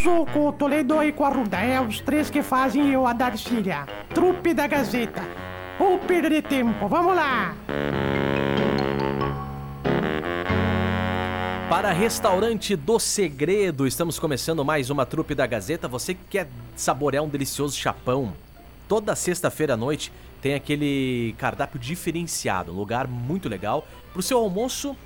Caruso, com o Toledo e com a Ruda. É os três que fazem eu a Darcília. Trupe da Gazeta. Ou perder tempo. Vamos lá. Para Restaurante do Segredo, estamos começando mais uma trupe da Gazeta. Você que quer saborear um delicioso chapão, toda sexta-feira à noite tem aquele cardápio diferenciado, um lugar muito legal. Para o seu almoço,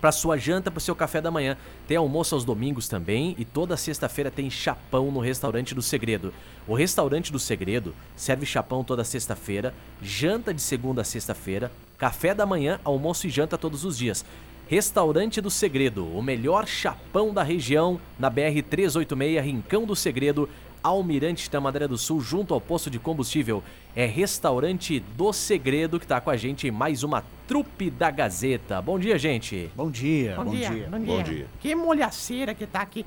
para sua janta, para seu café da manhã. Tem almoço aos domingos também e toda sexta-feira tem chapão no Restaurante do Segredo. O Restaurante do Segredo serve chapão toda sexta-feira, janta de segunda a sexta-feira, café da manhã, almoço e janta todos os dias. Restaurante do Segredo, o melhor chapão da região, na BR 386, Rincão do Segredo, Almirante da Madeira do Sul, junto ao posto de combustível. É Restaurante do Segredo que está com a gente em mais uma trupe da Gazeta. Bom dia, gente. Bom dia, Bom, bom, dia, dia. Bom dia. Bom dia. Que molhaceira que tá aqui.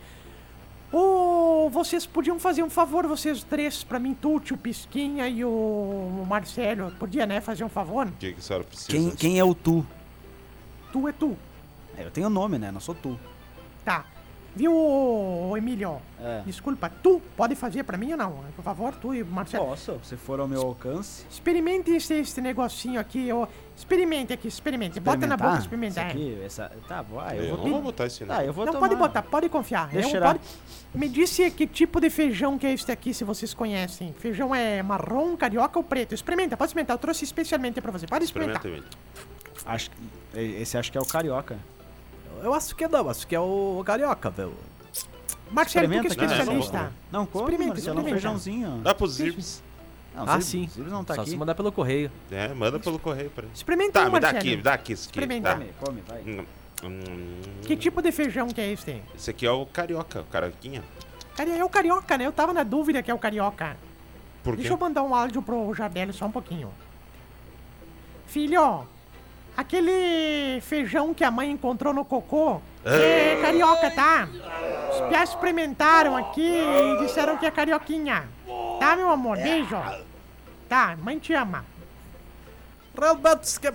Ô, vocês podiam fazer um favor, vocês três, pra mim, tu, tio Pisquinha e o Marcelo. Podia, né, fazer um favor? O que, que a senhora precisa? Quem, quem é o tu? Tu é tu. É, Eu tenho nome, né? Não sou tu. Tá. Viu, ô, Emílio? É. Desculpa, tu pode fazer pra mim ou não? Por favor, tu e o Marcelo. Posso, se for ao meu alcance. Experimente esse, esse negocinho aqui, ó. Experimente aqui, experimente. Bota na boca, experimentar. Isso aqui, essa... Tá, vai, Eu, eu não vou... vou botar esse Tá, eu vou não, tomar. pode botar, pode confiar. Deixa Eu- cheirar. pode- Me disse que tipo de feijão que é esse aqui, se vocês conhecem. Feijão é marrom, carioca ou preto? Experimenta, pode experimentar. Eu trouxe especialmente pra você. Pode experimentar. Experimenta. Acho que... Esse acho que é o carioca. Eu acho que não, acho que é o Carioca, velho. Marcelo, tu que é Experimenta, né? especialista. Não, come, Experimenta, Marcelo, é um experimenta. feijãozinho. Dá pros Zibs. Não, Ah, sim. Zibs não tá Só aqui. se mandar pelo correio. É, manda pelo correio pra ele. Experimenta Tá, um, me dá aqui, me dá aqui esse aqui. Experimenta. Tá. Come, come, vai. Hum, hum, Que tipo de feijão que é esse? Esse aqui é o carioca, o carioquinha. Cara, é o carioca, né? Eu tava na dúvida que é o carioca. Por quê? Deixa eu mandar um áudio pro Jardelli só um pouquinho. Filho, aquele feijão que a mãe encontrou no cocô é carioca, tá? Os piás experimentaram aqui e disseram que é carioquinha. Tá, meu amor? Beijo. Tá, mãe te ama. Realmente que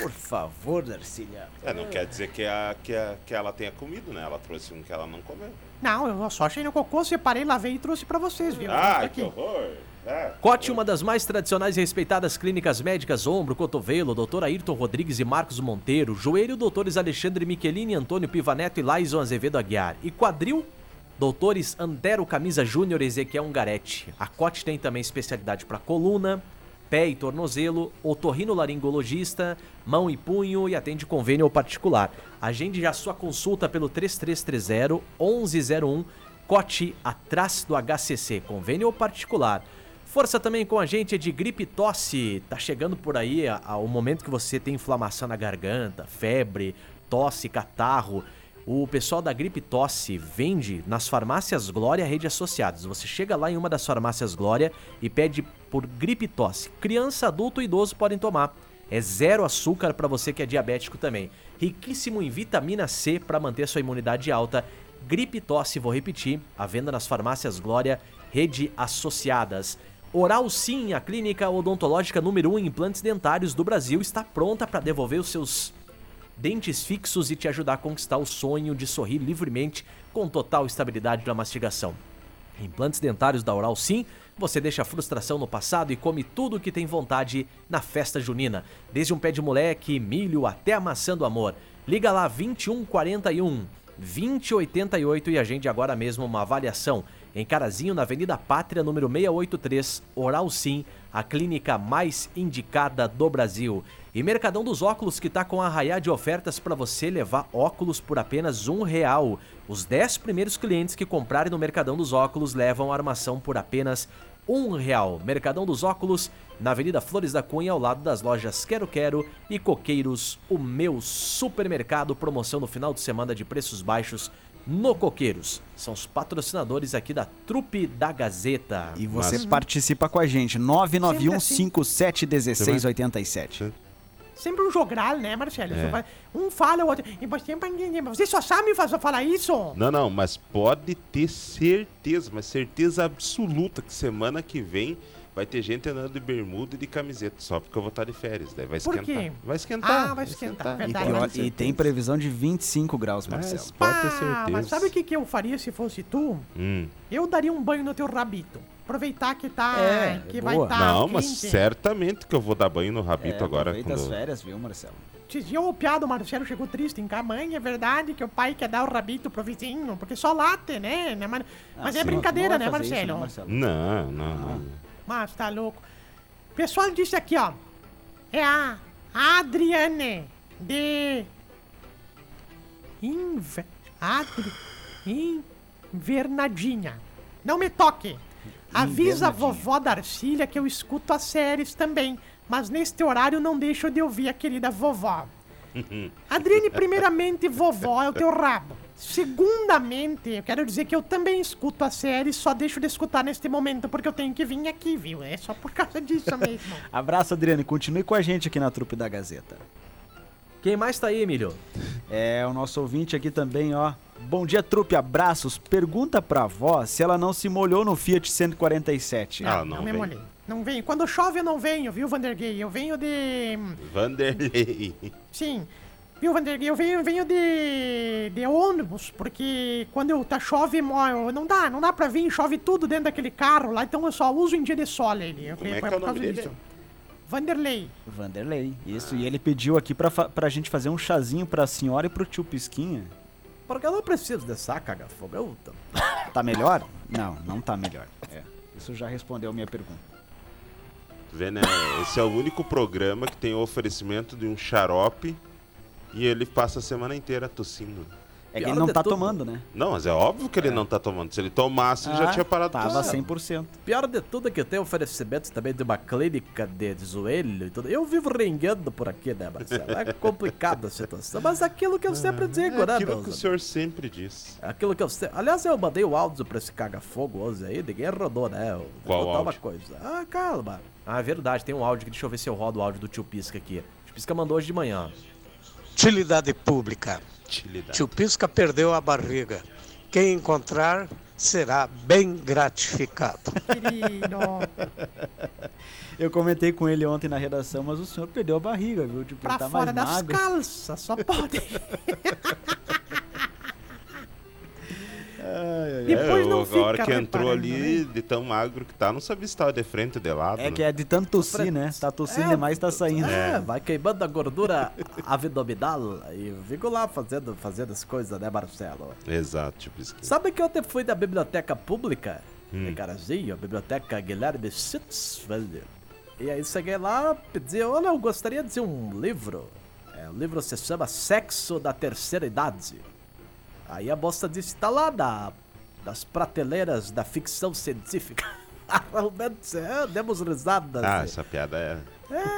Por favor, Darcília. É, não quer dizer que, a, que, a, que ela tenha comido, né? Ela trouxe um que ela não comeu. Não, eu só achei no cocô, separei, lavei e trouxe pra vocês, viu? Ah, que aqui. horror! É. Cote, uma das mais tradicionais e respeitadas clínicas médicas Ombro, Cotovelo, Dr. Ayrton Rodrigues e Marcos Monteiro, Joelho, doutores Alexandre Michelini, Antônio Pivaneto e Laison Azevedo Aguiar. E quadril, doutores Antero Camisa Júnior e Ezequiel Ungaretti. A Cote tem também especialidade para coluna, pé e tornozelo, otorrinolaringologista, mão e punho e atende convênio ou particular. Agende já sua consulta pelo 3330 1101, Cote atrás do HCC, convênio ou particular. Força também com a gente de gripe tosse. Tá chegando por aí a- a- o momento que você tem inflamação na garganta, febre, tosse, catarro. O pessoal da Gripe Tosse vende nas farmácias Glória Rede Associados. Você chega lá em uma das farmácias Glória e pede por Gripe Tosse. Criança, adulto e idoso podem tomar. É zero açúcar para você que é diabético também. Riquíssimo em vitamina C para manter sua imunidade alta. Gripe Tosse, vou repetir, à venda nas farmácias Glória Rede Associadas. Oral Sim, a clínica odontológica número 1 um em implantes dentários do Brasil, está pronta para devolver os seus dentes fixos e te ajudar a conquistar o sonho de sorrir livremente com total estabilidade na mastigação. Implantes dentários da Oral Sim, você deixa a frustração no passado e come tudo o que tem vontade na festa junina. Desde um pé de moleque, milho até a maçã do amor. Liga lá 2141 2088 e agende agora mesmo uma avaliação. Em Carazinho, na Avenida Pátria, número 683, Oral Sim, a clínica mais indicada do Brasil. E Mercadão dos Óculos, que tá com a arraiá de ofertas para você levar óculos por apenas um real. Os 10 primeiros clientes que comprarem no Mercadão dos Óculos levam a armação por apenas um real. Mercadão dos Óculos, na Avenida Flores da Cunha, ao lado das lojas Quero Quero e Coqueiros, o meu supermercado. Promoção no final de semana de preços baixos no Coqueiros. São os patrocinadores aqui da Trupe da Gazeta. E você Mas- participa com a gente. Sempre assim. 991571687. Sempre um jogral, né, Marcelo? É. Um fala, o outro. E você só sabe fa- falar isso? Não, não, mas pode ter certeza, mas certeza absoluta que semana que vem vai ter gente andando de bermuda e de camiseta só porque eu vou estar de férias. Daí vai Por esquentar. quê? Vai esquentar. Ah, vai esquentar, E, verdade. pior- mas- e tem previsão de 25 graus, É, Marcelo. pode ter Ah, certeza. mas sabe o que, que eu faria se fosse tu? Hum. Eu daria um banho no teu rabito. Aproveitar que tá. É, que é vai boa. estar. Não, mas certamente que eu vou dar banho no rabito É, agora. aproveita as Quando... férias, viu, Marcelo? Dias o piado, o Marcelo chegou triste em cá. Mãe, é verdade que o pai quer dar o rabito pro vizinho, porque só late, né? né, Mas, mas Ah, é sim, brincadeira, não né, vai fazer isso, Marcelo? Não, não, não. Mas tá louco. O pessoal disse aqui, ó. É a Adriane de. Inve... Adri... Invernadinha. Não me toque. Avisa a vovó Darcília que eu escuto as séries também. Mas neste horário não deixo de ouvir a querida vovó. Adriane, primeiramente, vovó é o teu rabo. Segundamente, eu quero dizer que eu também escuto a série, só deixo de escutar neste momento porque eu tenho que vir aqui, viu? É só por causa disso mesmo. Abraço, Adriane. Continue com a gente aqui na trupe da Gazeta. Quem mais tá aí, Emílio? É, o nosso ouvinte aqui também, ó. Bom dia, trupe, abraços. Pergunta pra avó se ela não se molhou no Fiat 147. Ah, não me vem. molhei. Não venho. Quando chove eu não venho, viu, Vandergay? Eu venho de. Vanderlei. Sim. Viu, Vandergay? Eu venho, venho de. de ônibus, porque quando eu, tá chove, não dá, não dá pra vir, chove tudo dentro daquele carro lá, então eu só uso em dia de sol ele. Eu- Como é que é por o nome dele? disso. Vanderlei. Vanderlei. Isso, e ele pediu aqui pra, pra gente fazer um chazinho pra senhora e pro tio Pisquinha. Porque eu não preciso dessa caga-fogo. Eu tô- Tá melhor? Não, não tá melhor. É, isso já respondeu a minha pergunta. Vê, né? Esse é o único programa que tem o oferecimento de um xarope e ele passa a semana inteira tossindo. É que ele não tá tudo. tomando, né? Não, mas é óbvio que ele não tá tomando. Se ele tomasse, ele já Ah, tinha parado de Tava tossir. 100%. Pior de tudo é que tem oferecimentos também de uma clínica de joelho e tudo. Eu vivo renguendo por aqui, né, Marcelo? É complicada a situação. Mas aquilo que eu sempre digo, É né, aquilo que o senhor sempre diz. Aquilo que eu sei. Aliás, eu mandei o áudio pra esse caga-fogo hoje aí, ninguém rodou, né? Eu vou Qual contar uma áudio? coisa. Ah, calma. Ah, é verdade, tem um áudio aqui. Deixa eu ver se eu rodo o áudio do tio Pisca aqui. O tio Pisca mandou hoje de manhã. Utilidade pública. Utilidade. Tio Pisca perdeu a barriga. Quem encontrar será bem gratificado. Querido. Eu comentei com ele ontem na redação, mas o senhor perdeu a barriga, viu? Tipo, pra tá fora mais das magro. calças, só pode. Depois eu- não a hora fica que entrou ali, né? de tão magro que tá, não sabia se tava de frente ou de lado. É né? que é de tanto tossir, né? Tá tossindo É, demais, tá saindo. É, vai queimando a gordura abdominal e fico lá fazendo, fazendo as coisas, né, Marcelo? Exato, tipo isso. aqui. Sabe que ontem fui da biblioteca pública Hum. em Carazinho, a biblioteca Guilherme Sitzfeld. E aí cheguei lá, pedi, olha, eu gostaria de um livro. É, o livro se chama Sexo da Terceira Idade. Aí a moça disse, tá lá na, nas prateleiras da ficção científica. Realmente, é, demos risadas. Ah, essa piada é.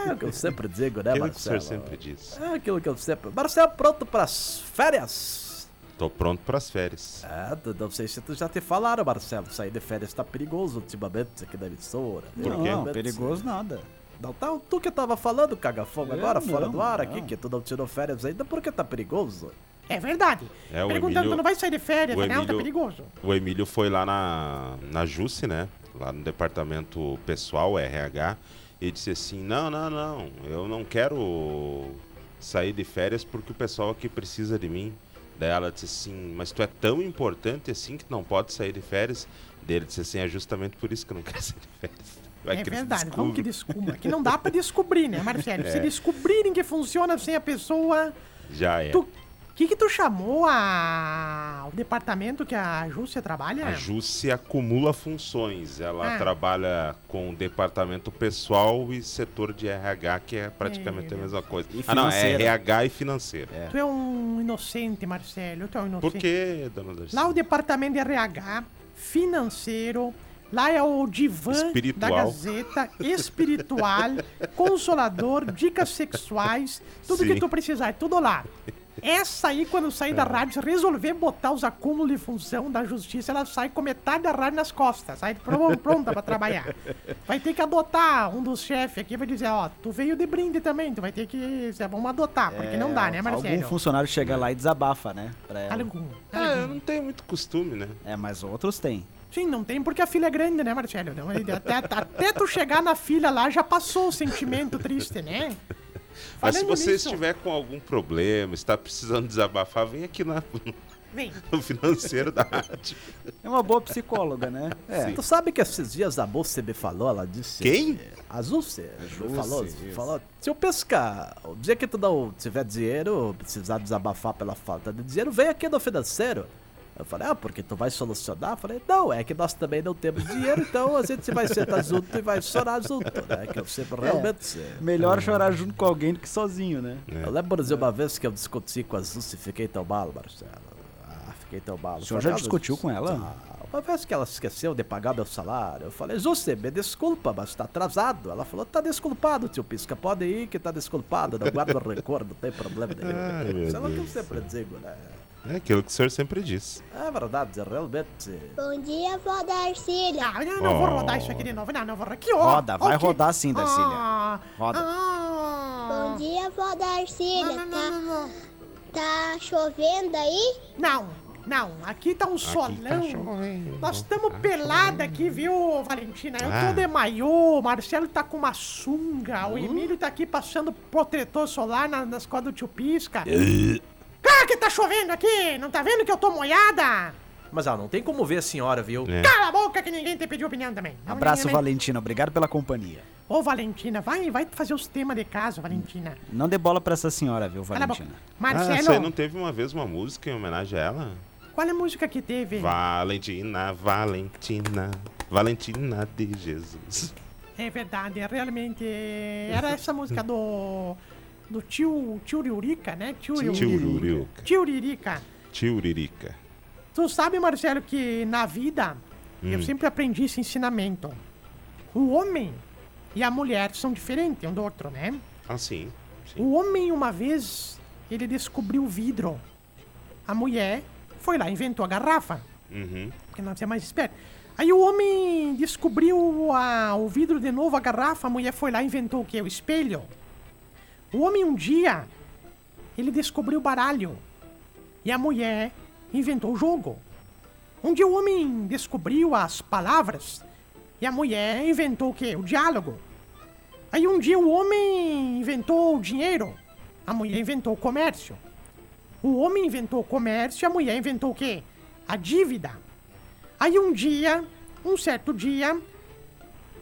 É o que eu sempre digo, né, Aquilo que o senhor Marcelo? sempre diz. É aquilo que eu sempre... Marcelo, pronto pras férias? Tô pronto pras férias. É, não sei se tu já te falaram, Marcelo. Sair de férias tá perigoso ultimamente aqui na emissora. Por quê? Não, perigoso nada. Não, tá, tu que tava falando, caga-fogo, Eu agora, fora não, do ar aqui, não. que tu não tirou férias ainda, por que tá perigoso? É verdade. É, Perguntando, Emílio- tu não vai sair de férias, né? Não, tá Emílio- perigoso. O Emílio foi lá na, na Jusce, né? Lá no departamento pessoal, RH, e disse assim: Não, não, não, eu não quero sair de férias porque o pessoal aqui precisa de mim. Daí ela disse assim: Mas tu é tão importante assim que não pode sair de férias? Daí ele disse assim: É justamente por isso que eu não quero sair de férias. Vai é verdade, vamos que descubra. Que não dá pra descobrir, né, Marcelo? É. Se descobrirem que funciona sem a pessoa. Já é. Tu. O que, que tu chamou a... o departamento que a Júcia trabalha? A Jusce acumula funções. Ela Ah. trabalha com o departamento pessoal e setor de RH, que é praticamente a mesma coisa. E ah, não, é. RH e financeiro. Tu é um inocente, Marcelo. Tu é um inocente. Por quê, dona Darcy? Lá o departamento de RH, financeiro, lá é o divã Espiritual. da Gazeta, espiritual, consolador, dicas sexuais, tudo Sim. que tu precisar, é tudo lá. Essa aí, quando sair É. da rádio, se resolver botar os acúmulos de função da justiça, ela sai com metade da rádio nas costas, sai pro- pronta pra trabalhar. Vai ter que adotar um dos chefes aqui, vai dizer, ó, tu veio de brinde também, tu vai ter que, vamos adotar, porque não dá, né, Marcelo? Algum funcionário chega lá e desabafa, né? Algum. Ah, eu não tenho muito costume, né? É, mas outros têm. Sim, não tem porque a filha é grande, né, Marcelo? Até, até tu chegar na filha lá, já passou o sentimento triste, né? Mas se você nisso- estiver com algum problema, está precisando desabafar, vem aqui na- Vem. no financeiro da rádio. É uma boa psicóloga, né? É. Tu sabe que esses dias a me falou, ela disse... Quem? A Dulce me falou, falou, se eu pescar, o dia que tu não tiver dinheiro, precisar desabafar pela falta de dinheiro, vem aqui no financeiro. Eu falei, ah, porque tu vai solucionar? Eu falei, não, é que nós também não temos dinheiro, então a gente vai sentar junto e vai chorar junto, né? Que eu sempre realmente... Melhor chorar junto com alguém do que sozinho, né? Eu lembro de uma vez que eu discuti com a Dulce e fiquei tão mal, Marcelo. Ah, fiquei tão mal. O senhor já discutiu com ela? Ah, Uma vez que ela esqueceu de pagar meu salário, eu falei, José, me desculpa, mas tá atrasado. Ela falou, tá desculpado, tio Pisca, pode ir que tá desculpado, não guarda rancor, não tem problema nenhum. Ai, é o que eu sempre digo, né? É aquilo que o senhor sempre diz. É verdade, realmente. Bom dia, vó Darcília. Ah, eu não vou Oh. rodar isso aqui de novo. Não, não vou rodar. Aqui, ó. Roda, vai Ó, aqui. rodar sim, Darcília. Ah, Roda. ah. Bom dia, vó Darcília. Não, não, Tá, não, não, tá chovendo aí? Não, não. Aqui tá um solão. Nós estamos pelada aqui, viu, Valentina? Eu tô Ah. de maiô, o Marcelo tá com uma sunga, o Emílio tá aqui passando protetor solar na- nas costas do tio Pisca. Chovendo aqui! Não tá vendo que eu tô molhada? Mas ah, não tem como ver a senhora, viu? É. Cala a boca que ninguém te pediu opinião também. Não, Abraço, ninguém- Valentina. Obrigado pela companhia. Ô, Valentina, vai, vai fazer os temas de casa, Valentina. Não dê bola pra essa senhora, viu. Valentina? Ah, Marcelo, você não teve uma vez uma música em homenagem a ela? qual é a música que teve? Valentina, Valentina, Valentina de Jesus. É verdade, é realmente. Era essa música do. Do tio. Tio Urica, né? Tio Tiururica. Tio Urica. Tiuririca. Tu sabe, Marcelo, que na vida eu sempre aprendi esse ensinamento. O homem e a mulher são diferentes um do outro, né? Ah, sim. sim. O homem, uma vez, ele descobriu o vidro. A mulher foi lá, inventou a garrafa. Uhum. porque nós é mais esperto. Aí o homem descobriu a- o vidro de novo, a garrafa, a mulher foi lá e inventou o quê? O espelho. O homem um dia, ele descobriu o baralho. E a mulher inventou o jogo. Um dia o homem descobriu as palavras. E a mulher inventou o quê? O diálogo. Aí um dia o homem inventou o dinheiro. A mulher inventou o comércio. O homem inventou o comércio a mulher inventou o quê? A dívida. Aí um dia, um certo dia,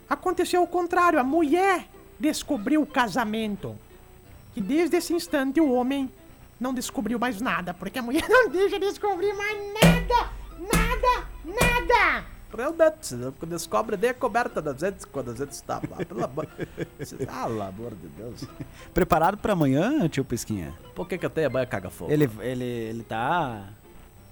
aconteceu o contrário. A mulher descobriu o casamento. E desde esse instante o homem não descobriu mais nada, porque a mulher não deixa descobrir mais nada! Nada! Nada! Realmente, né? descobre nem a coberta da gente quando a gente está lá. Pelo amor, ah, pelo amor de Deus. Preparado pra amanhã, tio Pisquinha? Por que, que eu tenho a banha caga-fogo? Ele, ele, ele tá...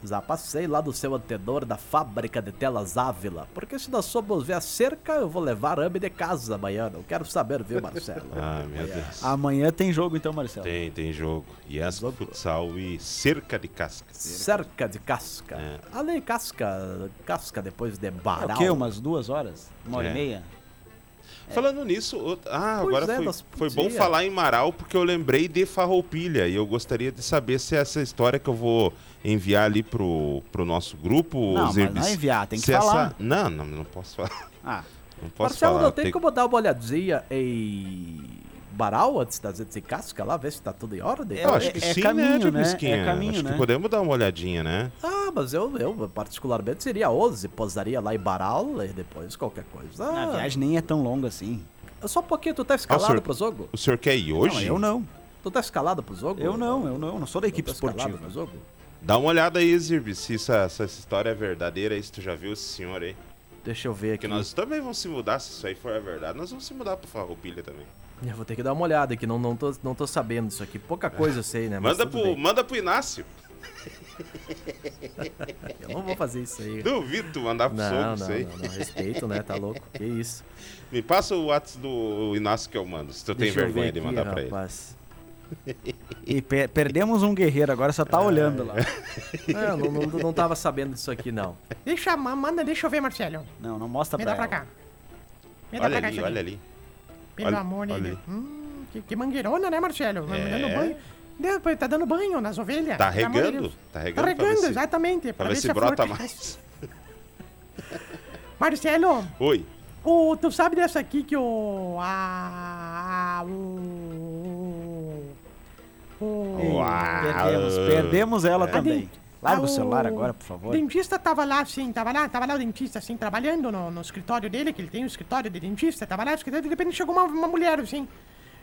Já passei lá do seu antenor da fábrica de telas Ávila. Porque se nós formos ver a cerca, eu vou levar arame de casa amanhã. Não quero saber, viu, Marcelo? Ah, meu Deus. Amanhã tem jogo então, Marcelo. Tem, tem jogo. Yes, futsal e cerca de casca. Cerca de casca. É. Ali, casca, casca depois de É baral. o quê? Umas duas horas? Uma hora É. e meia? Falando nisso, o- ah, Pois agora é, foi, foi bom falar em Marau porque eu lembrei de Farroupilha e eu gostaria de saber se essa história que eu vou enviar ali pro, pro nosso grupo, Não, mas não é enviar, tem que falar. Essa... Não, não, não posso falar. Ah, Não posso Marcelo, falar. não tem Tem- como dar uma olhadinha em baral antes da gente ir casca lá, ver se tá tudo em ordem? É, Eu acho que é sim, caminho, né, Tio né? É caminho, acho né? que podemos dar uma olhadinha, né? Ah, mas eu, eu particularmente seria 11, pousaria lá em Baral e depois qualquer coisa. a Ah, viagem nem é tão longa assim. Só um pouquinho, tu tá escalado senhor- pro jogo? O senhor quer ir hoje? Não, eu não. Tu tá escalado pro jogo? Eu não, eu não. Não sou da equipe tá esportiva. pro jogo? Dá uma olhada aí, Zirbis, se essa, essa história é verdadeira aí, se tu já viu esse senhor aí. Deixa eu ver aqui. Porque nós também vamos se mudar, se isso aí for a verdade. Nós vamos se mudar pro Farroupilha também. Eu vou ter que dar uma olhada aqui, não, não, tô, não tô sabendo disso aqui. Pouca coisa eu sei, né? mas Manda pro, bem. manda pro Inácio. Eu não vou fazer isso aí. Duvido tu mandar pro Não, sogro não, isso aí. não, não, respeito, né? Tá louco? Que isso? Me passa o WhatsApp do Inácio que eu mando, se tu tem Deixa eu vergonha ver de aqui, mandar pra ele. rapaz. E per- perdemos um guerreiro, agora só tá olhando lá. Não, não, não, não tava sabendo disso aqui, não. Deixa, ma- manda, deixa eu ver, Marcelo. Não, não mostra Me pra dá pra ela. cá. Me dá Olha pra cá ali, isso aqui. olha ali. Pelo de Deus. ali. Hum, que, que mangueirona, né, Marcelo? Tá É. Dando banho. Depois tá dando banho nas ovelhas. Tá de regando? Deus. Tá Tá regando pra ver regando, se- exatamente. Pra ver se a flor brota cresce. mais. Marcelo, Oi. o, tu sabe dessa aqui que o. A. a- o. O. Uau. Perdemos, perdemos ela a também. Larga a- o celular agora, por O favor. dentista tava lá, assim, tava lá, tava lá o dentista, assim, trabalhando no, no escritório dele, que ele tem um escritório de dentista, tava lá no escritório, de repente chegou uma, uma mulher, assim.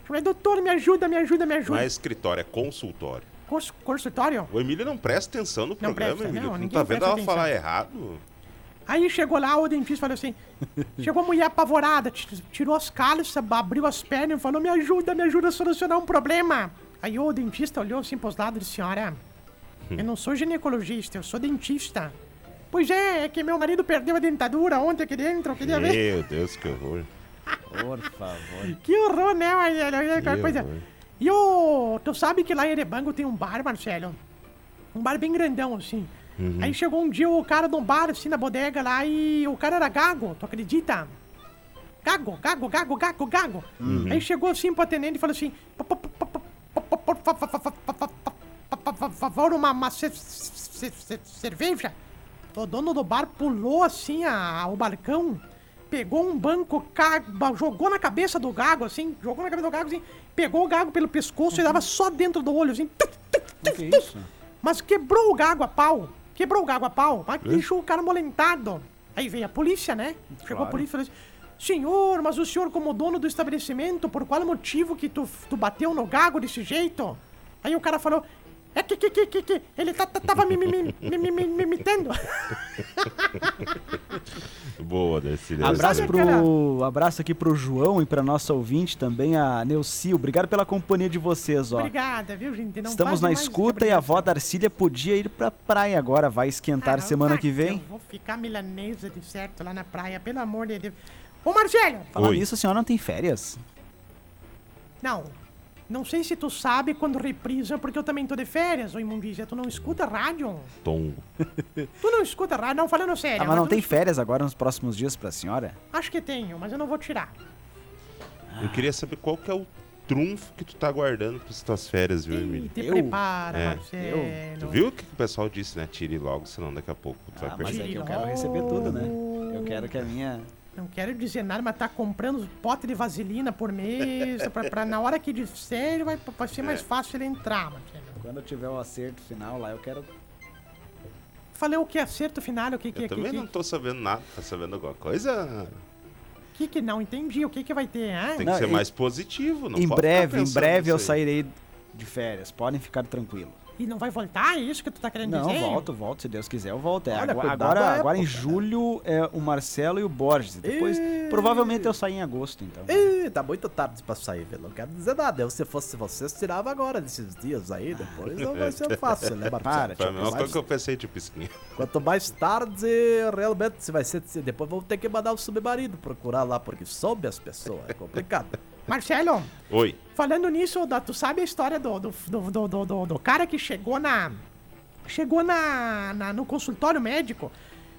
Falei, doutor, me ajuda, me ajuda, me Não ajuda. é escritório, é consultório. Cons- consultório? O Emílio não presta atenção no programa, presta, Emílio. não, Não, tá vendo ela falar atenção. errado? Aí chegou lá, o dentista falou assim: chegou a mulher apavorada, tirou as calças, abriu as pernas e falou: me ajuda, me ajuda a solucionar um problema. Aí o dentista olhou assim pros lados e disse: senhora, eu não sou ginecologista, eu sou dentista. Pois é, é que meu marido perdeu a dentadura ontem aqui dentro, eu queria ver. Meu Deus, que horror. Por favor. Que horror, né, Marcelo? Coisa. horror. E o. Tu sabe que lá em Erebango tem um bar, Marcelo? Um bar bem grandão, assim. Uhum. Aí chegou um dia o cara de um bar, assim, na bodega lá, e o cara era gago, tu acredita? Gago, gago, gago, gago, gago. Aí chegou assim pro atendente e falou assim: Por favor, uma, uma ce- ce- ce- cerveja? O dono do bar pulou assim a, o balcão, pegou um banco, jogou na cabeça do gago, assim, jogou na cabeça do gago, assim, pegou o gago pelo pescoço e dava só dentro do olho, assim. tuc, tuc, tuc, que isso? Mas quebrou o gago a pau. Quebrou o gago a pau. Mas deixou o cara molentado. Aí veio a polícia, né? Chegou a Claro. polícia e falou assim: Senhor, mas o senhor, como dono do estabelecimento, por qual motivo que tu, tu bateu no gago desse jeito? Aí o cara falou: É que, que, que, que, que ele tá, tá- tava me, me, me, me, me, me, me imitando. Boa, Darcy. Abraço, pro, aquela- abraço aqui pro João e pra nossa ouvinte também, a Neuci. Obrigado pela companhia de vocês, ó. Obrigada, viu, gente? Não Estamos na escuta e a avó Darcília podia ir pra praia agora. Vai esquentar Ah, semana vai que vem. Eu vou ficar milanesa de certo lá na praia, pelo amor de Deus. Ô, Marcelo! Falando Oi. nisso, a senhora não tem férias? Não. Não sei se tu sabe quando reprisa, porque eu também tô de férias, ô imundícia. Tu não escuta rádio? Tom. Tu não escuta rádio? Não, falando sério. Ah, mas não tu tem escuta- férias agora nos próximos dias pra senhora? Acho que tenho, mas eu não vou tirar. Eu queria saber qual que é o trunfo que tu tá guardando pras tuas férias, viu, Emílio? te Eu? prepara, É. Marcelo. Tu viu o que o pessoal disse, né? Tire logo, senão daqui a pouco tu vai Ah, mas perder. é que eu quero receber tudo, né? Eu quero que a minha... Não quero dizer nada, mas tá comprando pote de vaselina por mês, pra, pra na hora que disser, vai, vai ser É. mais fácil ele entrar, Marcelo. Quando tiver o acerto final lá, eu quero... Falei o que acerto final, o que que, Eu que, também que, não tô sabendo nada. Tá sabendo alguma coisa? que que não entendi, o que que vai ter, hein? Tem que Não, ser e- mais positivo, não em breve, em breve eu sairei de férias. Podem ficar tranquilos. E não vai voltar? É isso que tu tá querendo Não, dizer? volto, volto. Se Deus quiser, eu volto. É, Olha, agora, agora, da agora em época, julho é o Marcelo e o Borges. E Depois, Ih. provavelmente eu saio em agosto, então. Ih, tá muito tarde pra sair, velho. Não quero dizer nada. Eu, se fosse vocês, tirava agora desses dias aí, depois não vai ser fácil, né, Marcelo? Para, mesma mas- coisa que eu pensei de pisquinha. Quanto mais tarde, realmente, se vai ser. se- Depois vamos ter que mandar o submarido procurar lá, porque soube as pessoas. É complicado. Marcelo, Oi. falando nisso, da- tu sabe a história do, do, do, do, do, do- do cara que chegou na. Chegou na, na- no consultório médico.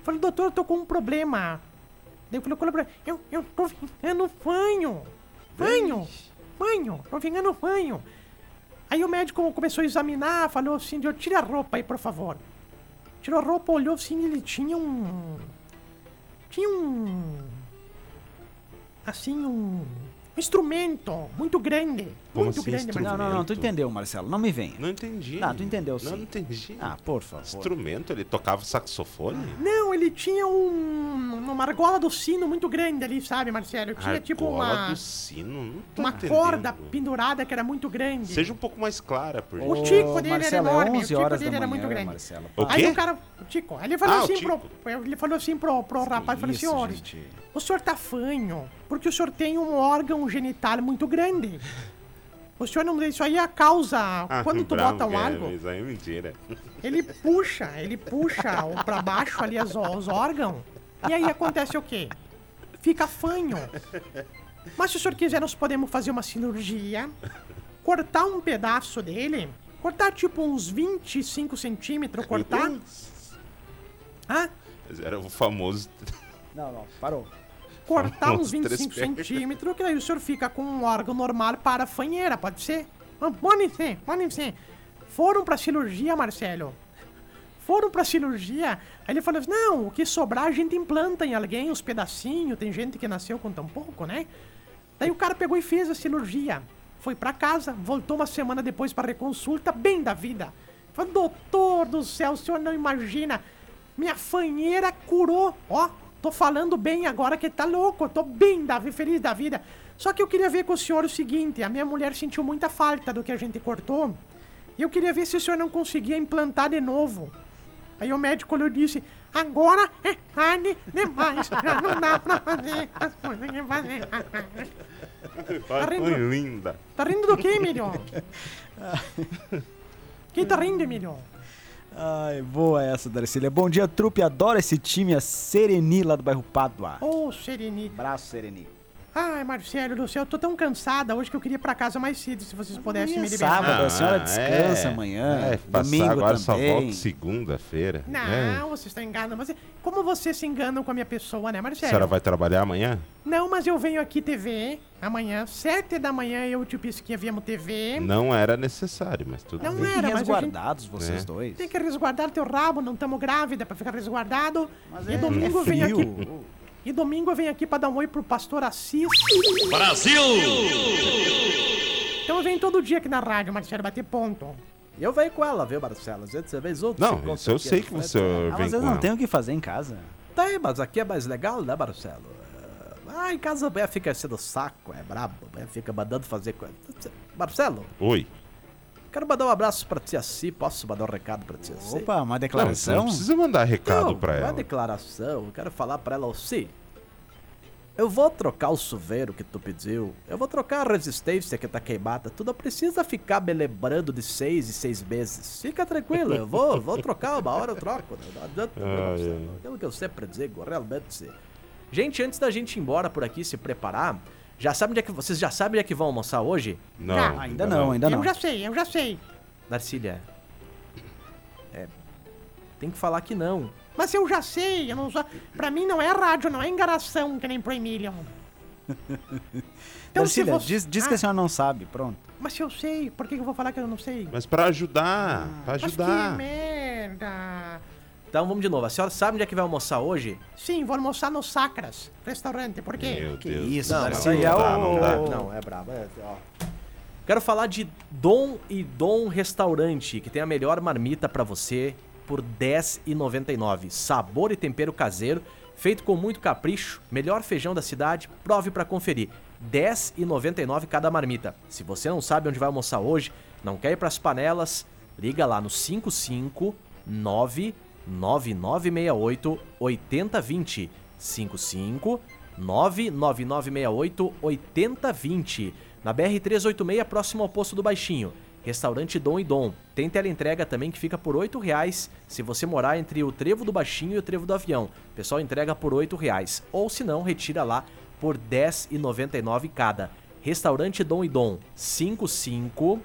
Falou, doutor, eu tô com um problema. Daí lá pra eu, eu tô vingando fanho. Fanho. Fanho. Tô vingando fanho. Aí o médico começou a examinar, falou assim, eu tira a roupa aí, por favor. Tirou a roupa, olhou assim, ele tinha um... Tinha um... Assim, um... Instrumento muito grande. Como muito assim, grande. Não, não, não, tu entendeu, Marcelo. Não me venha. Não entendi. Ah, tu entendeu sim. não entendi. Ah, por favor. Instrumento, ele tocava saxofone? Não, ele tinha um, uma argola do sino muito grande ali, sabe, Marcelo? Tinha tipo Argola uma, do sino? Não tô uma entendendo. corda pendurada que era muito grande. Seja um pouco mais clara, por O tico dele era Marcelo, enorme, é o 11 tico horas dele da era manhã, muito grande. Marcelo. O Aí quê? o cara, o Tico, aí ele falou Ah, o assim Tico. pro, ele falou assim pro, pro rapaz, falou assim, Isso, olha, gente. o senhor tá fanho, porque o senhor tem um órgão genital muito grande. O senhor não, isso aí é a causa, Ah, quando tu bravo, bota um algo, Isso aí é mentira. ele puxa, ele puxa pra baixo ali as, os órgãos, e aí acontece o quê? Fica fanho. Mas se o senhor quiser, nós podemos fazer uma cirurgia, cortar um pedaço dele, cortar tipo uns 25 centímetros, cortar. Ah, Era o famoso. Não, não, parou. Cortar Uns uns três 25 pernas. centímetros, que aí o senhor fica com um órgão normal para a fanheira, pode ser? Ah, Pode ser, pode ser. Foram pra cirurgia, Marcelo. foram pra cirurgia. Aí ele falou assim: não, o que sobrar a gente implanta em alguém, uns pedacinhos. Tem gente que nasceu com tão pouco, né? Daí o cara pegou e fez a cirurgia. Foi pra casa, voltou uma semana depois pra reconsulta, bem da vida. Falei, doutor do céu, o senhor não imagina. Minha fanheira curou. Ó, tô falando bem agora que tá louco. eu Tô bem da vida, feliz da vida. Só que eu queria ver com o senhor o seguinte: a minha mulher sentiu muita falta do que a gente cortou. E eu queria ver se o senhor não conseguia implantar de novo. Aí o médico olhou e disse: Agora é tarde demais. Já não dá pra fazer as coisas que fazer. Tá rindo? linda. Tá rindo do quê, Emílio? Quem tá rindo, Emílio? Ai, boa essa, Darcília. Bom dia, trupe. Adoro esse time, a Sereni lá do bairro Pádua. Ô, Sereni. Abraço, Sereni. Ai, Marcelo do céu, eu tô tão cansada hoje que eu queria ir pra casa mais cedo, se vocês pudessem me é liberar. sábado. a senhora descansa amanhã, É, domingo agora só também. volta segunda-feira. Não, É. vocês estão enganando. Você, como vocês se enganam com a minha pessoa, né, A Marcelo? senhora vai trabalhar amanhã? Não, mas eu venho aqui TV amanhã, sete da manhã, eu e o tio Pisquinha viemos TV. Não era necessário, mas tudo Não bem. é. Fiquem Era, mas a gente- resguardados vocês É. dois. Tem que resguardar teu rabo, não estamos grávida pra ficar resguardado. Mas e é- domingo é eu venho aqui. E domingo eu venho aqui pra dar um oi pro pastor Assis. Brasil! Então eu venho todo dia aqui na rádio, Marcelo, bater ponto. E eu venho com ela, viu, Marcelo? Às vezes você vê outros. Não, isso eu sei que na você. Ah, vem mas com vocês não ela. têm o que fazer em casa. Tem, mas aqui é mais legal, né, Marcelo? Ah, em casa a mulher fica sendo saco, é brabo, a mulher fica mandando fazer coisa. Marcelo, Oi. Quero mandar um abraço pra tia Si. Posso mandar um recado pra tia Si? Opa, uma Não, você não declaração? precisa mandar recado Não, pra não é ela. declaração, eu quero falar pra ela, ó, Si. Eu vou trocar o chuveiro que tu pediu. Eu vou trocar a resistência que tá queimada. Tu não precisa ficar me lembrando de seis e seis meses. Fica tranquilo, eu vou, vou trocar uma hora eu troco. né? Não adianta, não. Aquilo que eu sempre digo, realmente. Gente, antes da gente ir embora por aqui, se preparar, já sabe onde é que vocês já sabem onde é que vão almoçar hoje? Não, Ah, Ainda não, ainda não. Eu já sei, eu já sei. Narcília. É. Tem que falar que não. Mas eu já sei, eu não sou. Pra mim não é rádio, não é engaração, que nem pro Emílio. Então, se Darcília, você- diz, diz que a Ah, senhora não sabe, pronto. Mas se eu sei, por que que eu vou falar que eu não sei? Mas pra ajudar, pra Mas que ajudar. merda. Então vamos de novo. A senhora sabe onde é que vai almoçar hoje? Sim, vou almoçar no Sacras, restaurante, por quê? Meu Que Deus. isso, Não, não dá, ô, não dá. ô, ô. Não, é brabo. É, ó. Quero falar de Dom e Dom Restaurante, que tem a melhor marmita pra você por R$10,99. Sabor e tempero caseiro, feito com muito capricho, melhor feijão da cidade, prove pra conferir. R$10,99 cada marmita. Se você não sabe onde vai almoçar hoje, não quer ir pras panelas, liga lá no 559 9968 8020. 55 99968 8020. Na BR 386, próximo ao posto do Baixinho. Restaurante Dom e Dom. Tem teleentrega também que fica por 8 reais se você morar entre o Trevo do Baixinho e o Trevo do Avião. O pessoal entrega por 8 reais. Ou se não, retira lá por R$ 10,99 cada. Restaurante Dom e Dom. 55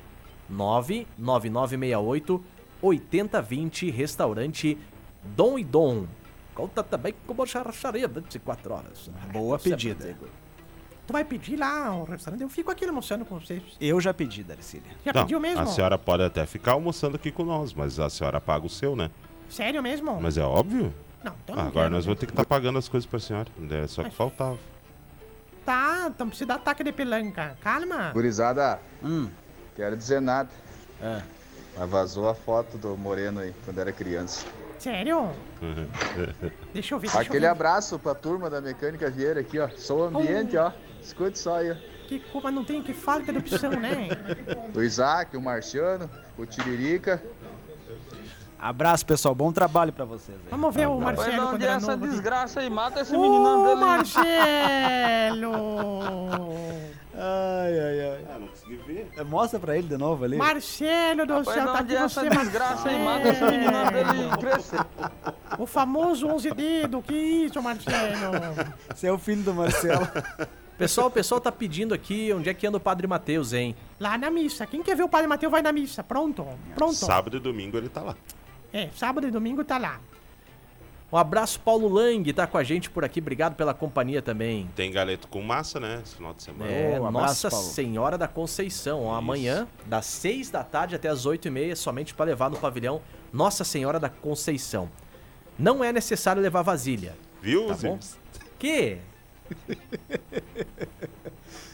99968 8020. Restaurante Dom e Dom. Conta também com uma charracharia 24 horas. Boa Sempre pedida. digo. Tu vai pedir lá ao restaurante? Eu fico aqui almoçando com vocês. Eu já pedi, Darcília. Já Não, pediu mesmo? a senhora pode até ficar almoçando aqui com nós, mas a senhora paga o seu, né? Sério mesmo? Mas é óbvio. Não, então Ah, não agora quero. nós vamos ter que estar pagando as coisas pra senhora. É só que faltava. Tá, então precisa dar ataque de pelanca. Calma. Gurizada, Hum, quero dizer nada. é. Mas vazou a foto do Moreno aí, quando era criança. Sério? Deixa eu ver, deixa Aquele eu ver. abraço pra turma da Mecânica Vieira aqui, ó. Sou ambiente, ó. Escute só aí, ó. Que culpa não tem, que falta de opção, né? O Isaac, o Marciano, o Tiririca. Abraço, pessoal. Bom trabalho pra vocês aí. Vamos ver o Vai Marcelo quando onde é essa novo. aqui. desgraça aí, mata esse meninão Ô, dele. Marcelo! Ai, ai, ai. Ah, não consegui ver. Mostra pra ele de novo ali. Marcelo do céu, tá aqui é você, desgraça aí, mata esse dele crescer. O famoso 11 dedos, que isso, Marcelo? Você é o filho do Marcelo. Pessoal, o pessoal tá pedindo aqui onde é que anda o Padre Mateus, hein? Lá na missa. Quem quer ver o Padre Mateus vai na missa. Pronto, pronto. Sábado e domingo ele tá lá. É, sábado e domingo tá lá. Um abraço, Paulo Lang, tá com a gente por aqui. Obrigado pela companhia também. Tem galeto com massa, né? Esse final de semana. É, um abraço, Nossa Paulo. Senhora da Conceição. Ó, amanhã, das 6 da tarde até as 8 e meia, somente para levar no pavilhão Nossa Senhora da Conceição. Não é necessário levar vasilha. Viu, Tá bom? Que?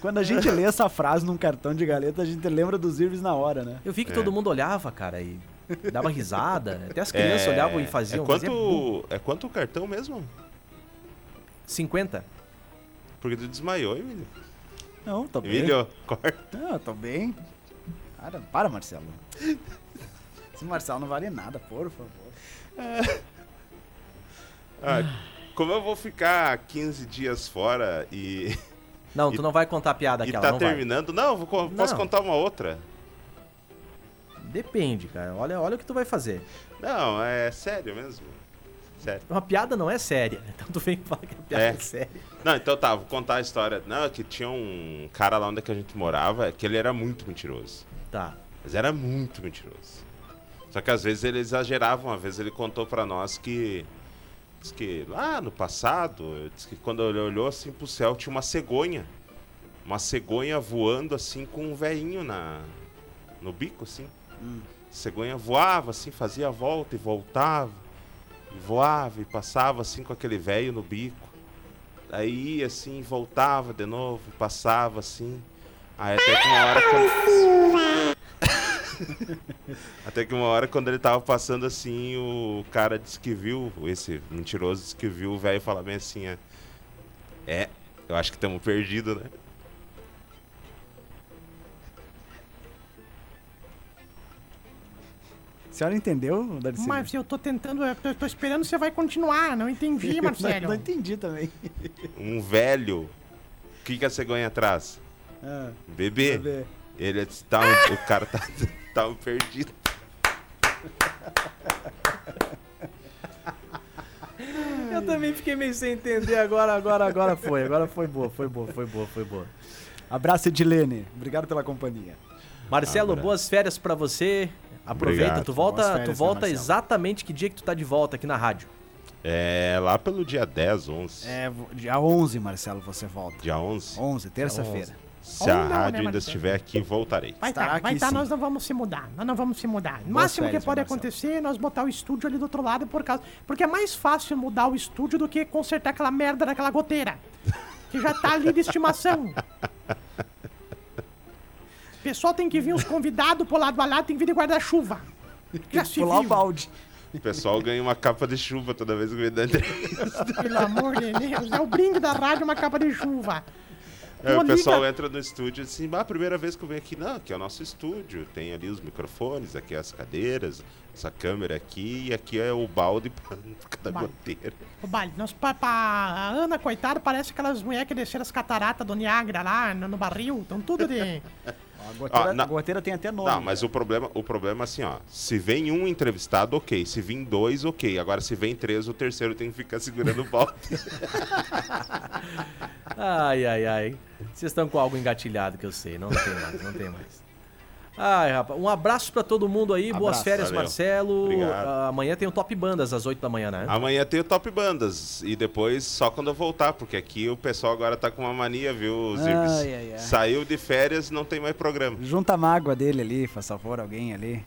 Quando a gente lê essa frase num cartão de galeta, a gente lembra dos Irves na hora, né? Eu vi que É. todo mundo olhava, cara, e dava risada. Até as crianças olhavam e faziam. É quanto, é quanto o cartão mesmo? 50. Porque tu desmaiou, Emílio. Não, tô bem. Emílio, corta. Não, tô bem. Para, para, Marcelo. Esse Marcelo não vale nada, por favor. Ah, como eu vou ficar 15 dias fora e, Não, E- tu não vai contar a piada e aquela, tá não vai. terminando. Não, vou posso Não. contar uma outra. Depende, cara. Olha, olha o que tu vai fazer. Não, é sério mesmo. Sério. Uma piada não é séria. Então tu vem falar que a piada é, É. séria. Não, então tá, vou contar a história. Não, é que tinha um cara lá onde é que a gente morava, que ele era muito mentiroso. Tá. Mas era muito mentiroso. Só que às vezes ele exagerava. Uma vez ele contou pra nós que. Diz que lá no passado, diz que quando ele olhou assim pro céu tinha uma cegonha. Uma cegonha voando assim com um veinho na, no bico, assim. A cegonha voava assim, fazia a volta e voltava. E voava e passava assim com aquele velho no bico. Aí ia assim, voltava de novo, passava assim. Aí até que uma hora. Quando... até que uma hora, quando ele tava passando assim, o cara disse que viu, esse mentiroso disse que viu o velho falar bem assim: é, é eu acho que estamos perdidos, né? Senhora entendeu, Darcy? Mas eu tô tentando, eu tô, tô esperando você vai continuar. Não entendi, Marcelo. Não, não entendi também. Um velho. O que, que a cegonha traz? Ah, Bebê. bebê. Ele tá, um- o cara tá, tá um perdido. Eu também fiquei meio sem entender agora, agora, agora foi. Agora foi boa, foi boa, foi boa, foi boa. Abraço, Edilene. Obrigado pela companhia. Marcelo, Abraço. boas férias pra você. Aproveita, Obrigado. tu volta, férias, tu volta Marcelo. exatamente que dia que tu tá de volta aqui na rádio. É lá pelo dia 10, 11. É, dia 11, Marcelo, você volta. Dia 11. 11, terça-feira. Se Ou a não, né, rádio ainda Marcelo? estiver aqui, voltarei. Vai Estará tá, vai aqui tá, nós não vamos se mudar. Nós não vamos se mudar. O máximo férias, que pode Marcelo. acontecer é nós botar o estúdio ali do outro lado por causa. Porque é mais fácil mudar o estúdio do que consertar aquela merda daquela goteira. Que já tá ali de estimação. O pessoal tem que vir os convidados pro lado a lado, tem que vir de guarda-chuva. Já se Pular o viu, balde. O pessoal ganha uma capa de chuva toda vez que me dá entrevista. pelo amor de Deus. É o brinde da rádio, uma capa de chuva. É, o pessoal liga- entra no estúdio e diz assim, ah, a primeira vez que eu venho aqui, não, aqui é o nosso estúdio, tem ali os microfones, aqui as cadeiras, essa câmera aqui, e aqui é o balde pra cada Balde. goteira. Ô, Bali, nós, pa, pa- a Ana, coitada, parece aquelas mulheres que desceram as cataratas do Niágara lá no, no barril. Estão tudo de. A goteira, Ah, na- a goteira tem até nome. Não, mas o problema, o problema é assim, ó. Se vem um entrevistado, ok. Se vem dois, ok. Agora, se vem três, o terceiro tem que ficar segurando o balde. Ai, ai, ai. Vocês estão com algo engatilhado que eu sei. Não tem mais, não tem mais. Ai, rapaz. Um abraço pra todo mundo aí. Boas Abraço. férias, Valeu. Marcelo. Obrigado. Ah, amanhã tem o Top Bandas às 8 da manhã, né? Amanhã tem o Top Bandas. E depois só quando eu voltar, porque aqui o pessoal agora tá com uma mania, viu, Zirbis? Ai, ai, ai. Saiu de férias, não tem mais programa. Junta a mágoa dele ali, faz favor, alguém ali.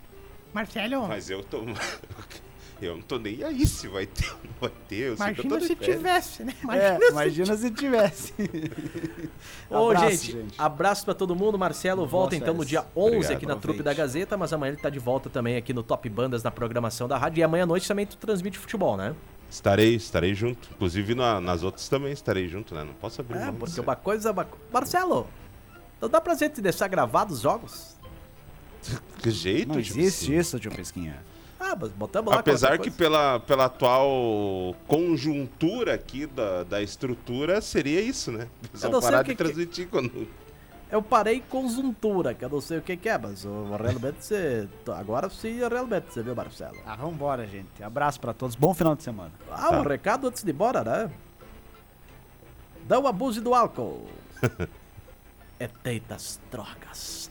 Marcelo, Mas eu tô. Eu não tô nem aí se vai ter ou não vai ter. Eu sei que eu tô imagina se tivesse, né? É, se imagina se tivesse. Ô, Abraço, gente, abraço pra todo mundo. Marcelo volta então no dia 11 Obrigado, aqui na. Trupe da Gazeta, mas amanhã ele tá de volta também aqui no Top Bandas na programação da rádio. E amanhã à noite também tu transmite futebol, né? Estarei, estarei junto. Inclusive na- nas outras também estarei junto, né? Não posso abrir É, porque uma coisa é uma Marcelo, não dá pra gente deixar gravados os jogos? Que jeito, Não tipo existe assim. isso, tio Pesquinha. Ah, mas botamos lá Apesar que pela, pela atual conjuntura aqui da, da estrutura, seria isso, né? Eles Eu vão não sei parar o que de que- transmitir quando... Eu parei conjuntura, que eu não sei o que, que é, mas o- realmente você. Agora sim, realmente, você viu, Marcelo? Ah, vambora, gente. Abraço pra todos. Bom final de semana. Ah, Tá. um recado antes de ir embora, né? Não abuse do álcool. é teitas drogas.